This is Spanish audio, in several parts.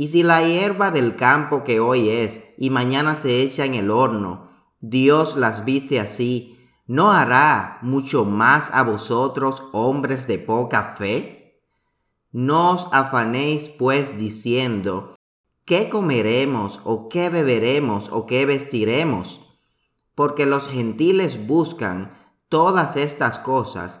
Y si la hierba del campo que hoy es y mañana se echa en el horno, Dios las viste así, ¿no hará mucho más a vosotros, hombres de poca fe? No os afanéis pues diciendo, ¿qué comeremos o qué beberemos o qué vestiremos? Porque los gentiles buscan todas estas cosas,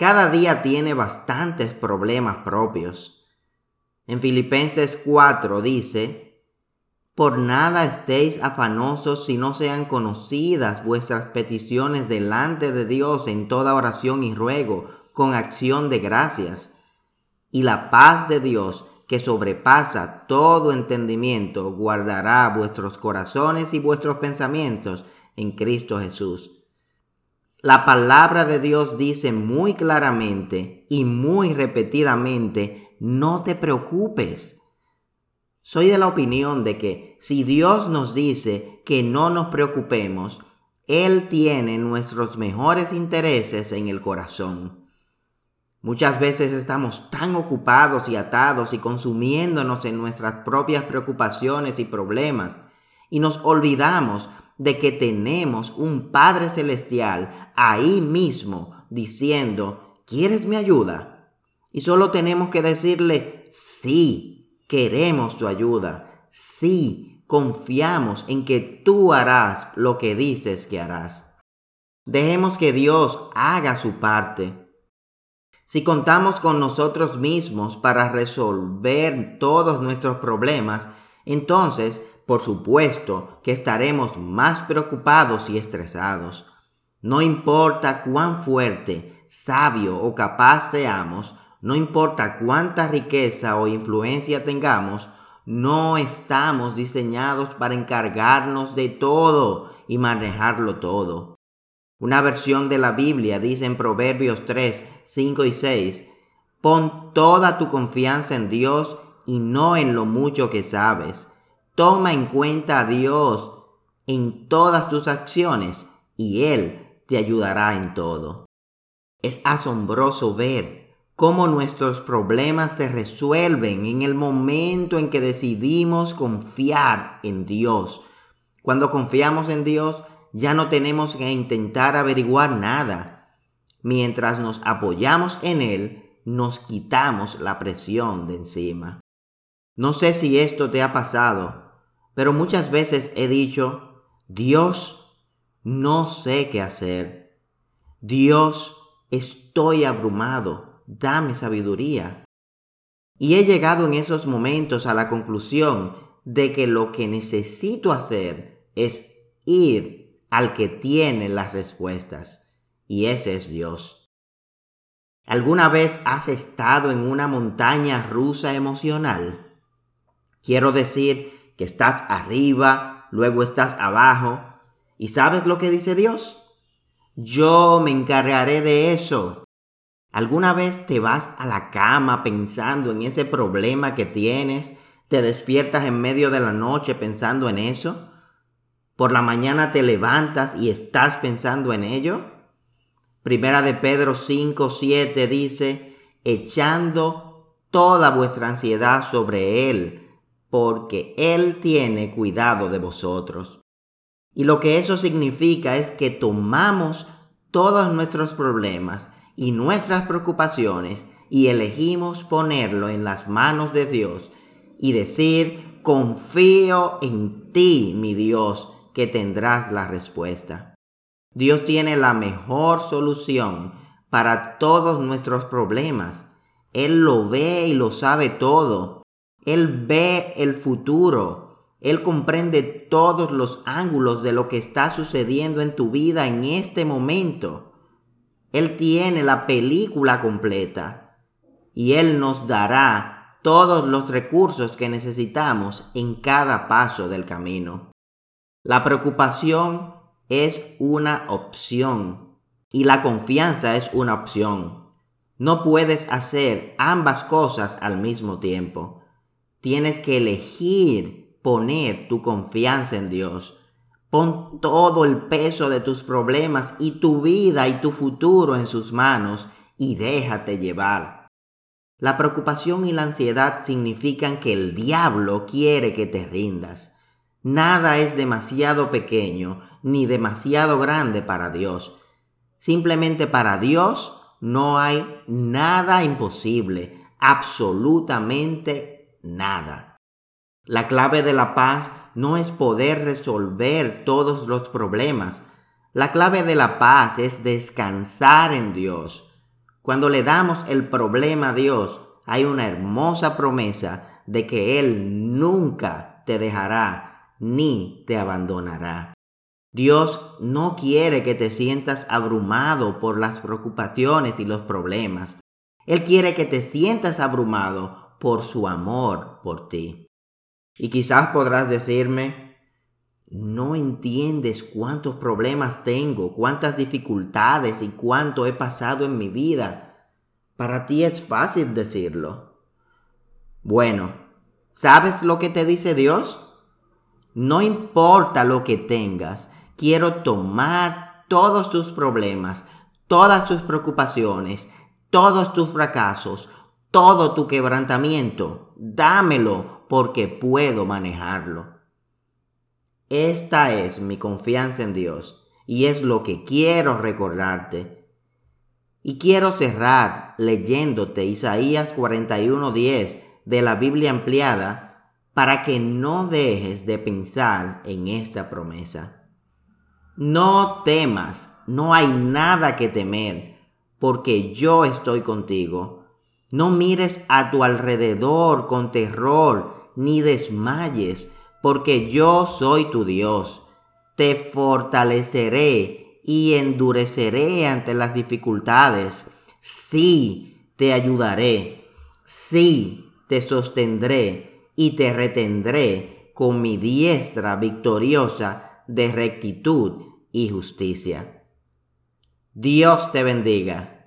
Cada día tiene bastantes problemas propios. En Filipenses 4 dice, Por nada estéis afanosos si no sean conocidas vuestras peticiones delante de Dios en toda oración y ruego, con acción de gracias. Y la paz de Dios, que sobrepasa todo entendimiento, guardará vuestros corazones y vuestros pensamientos en Cristo Jesús. La palabra de Dios dice muy claramente y muy repetidamente, no te preocupes. Soy de la opinión de que si Dios nos dice que no nos preocupemos, Él tiene nuestros mejores intereses en el corazón. Muchas veces estamos tan ocupados y atados y consumiéndonos en nuestras propias preocupaciones y problemas y nos olvidamos de que tenemos un Padre Celestial ahí mismo diciendo, ¿quieres mi ayuda? Y solo tenemos que decirle, sí, queremos tu ayuda, sí, confiamos en que tú harás lo que dices que harás. Dejemos que Dios haga su parte. Si contamos con nosotros mismos para resolver todos nuestros problemas, entonces por supuesto que estaremos más preocupados y estresados. No importa cuán fuerte, sabio o capaz seamos, no importa cuánta riqueza o influencia tengamos, no estamos diseñados para encargarnos de todo y manejarlo todo. Una versión de la Biblia dice en Proverbios 3, 5 y 6, Pon toda tu confianza en Dios y no en lo mucho que sabes Toma en cuenta a Dios en todas tus acciones y Él te ayudará en todo. Es asombroso ver cómo nuestros problemas se resuelven en el momento en que decidimos confiar en Dios. Cuando confiamos en Dios, ya no tenemos que intentar averiguar nada. Mientras nos apoyamos en Él, nos quitamos la presión de encima. No sé si esto te ha pasado, pero muchas veces he dicho, Dios, no sé qué hacer. Dios, estoy abrumado, dame sabiduría. Y he llegado en esos momentos a la conclusión de que lo que necesito hacer es ir al que tiene las respuestas, y ese es Dios. ¿Alguna vez has estado en una montaña rusa emocional? Quiero decir, que estás arriba, luego estás abajo. ¿Y sabes lo que dice Dios? Yo me encargaré de eso. ¿Alguna vez te vas a la cama pensando en ese problema que tienes? ¿Te despiertas en medio de la noche pensando en eso? ¿Por la mañana te levantas y estás pensando en ello? Primera de Pedro 5, 7 dice, echando toda vuestra ansiedad sobre Él, porque Él tiene cuidado de vosotros. Y lo que eso significa es que tomamos todos nuestros problemas y nuestras preocupaciones y elegimos ponerlo en las manos de Dios y decir, confío en ti, mi Dios, que tendrás la respuesta. Dios tiene la mejor solución para todos nuestros problemas. Él lo ve y lo sabe todo. Él ve el futuro. Él comprende todos los ángulos de lo que está sucediendo en tu vida en este momento. Él tiene la película completa y Él nos dará todos los recursos que necesitamos en cada paso del camino. La preocupación es una opción y la confianza es una opción. No puedes hacer ambas cosas al mismo tiempo. Tienes que elegir poner tu confianza en Dios. Pon todo el peso de tus problemas y tu vida y tu futuro en sus manos y déjate llevar. La preocupación y la ansiedad significan que el diablo quiere que te rindas. Nada es demasiado pequeño ni demasiado grande para Dios. Simplemente para Dios no hay nada imposible, absolutamente nada. La clave de la paz no es poder resolver todos los problemas. La clave de la paz es descansar en Dios. Cuando le damos el problema a Dios, hay una hermosa promesa de que Él nunca te dejará ni te abandonará. Dios no quiere que te sientas abrumado por las preocupaciones y los problemas. Él quiere que te sientas abrumado por su amor por ti. Y quizás podrás decirme, no entiendes cuántos problemas tengo, cuántas dificultades y cuánto he pasado en mi vida. Para ti es fácil decirlo. Bueno, ¿sabes lo que te dice Dios? No importa lo que tengas, quiero tomar todos tus problemas, todas tus preocupaciones, todos tus fracasos, todo tu quebrantamiento. Dámelo porque puedo manejarlo. Esta es mi confianza en Dios y es lo que quiero recordarte. Y quiero cerrar leyéndote Isaías 41:10 de la Biblia ampliada para que no dejes de pensar en esta promesa. No temas, no hay nada que temer, porque yo estoy contigo. No mires a tu alrededor con terror, ni desmayes, porque yo soy tu Dios. Te fortaleceré y endureceré ante las dificultades. Sí, te ayudaré. Sí, te sostendré y te retendré con mi diestra victoriosa de rectitud y justicia. Dios te bendiga.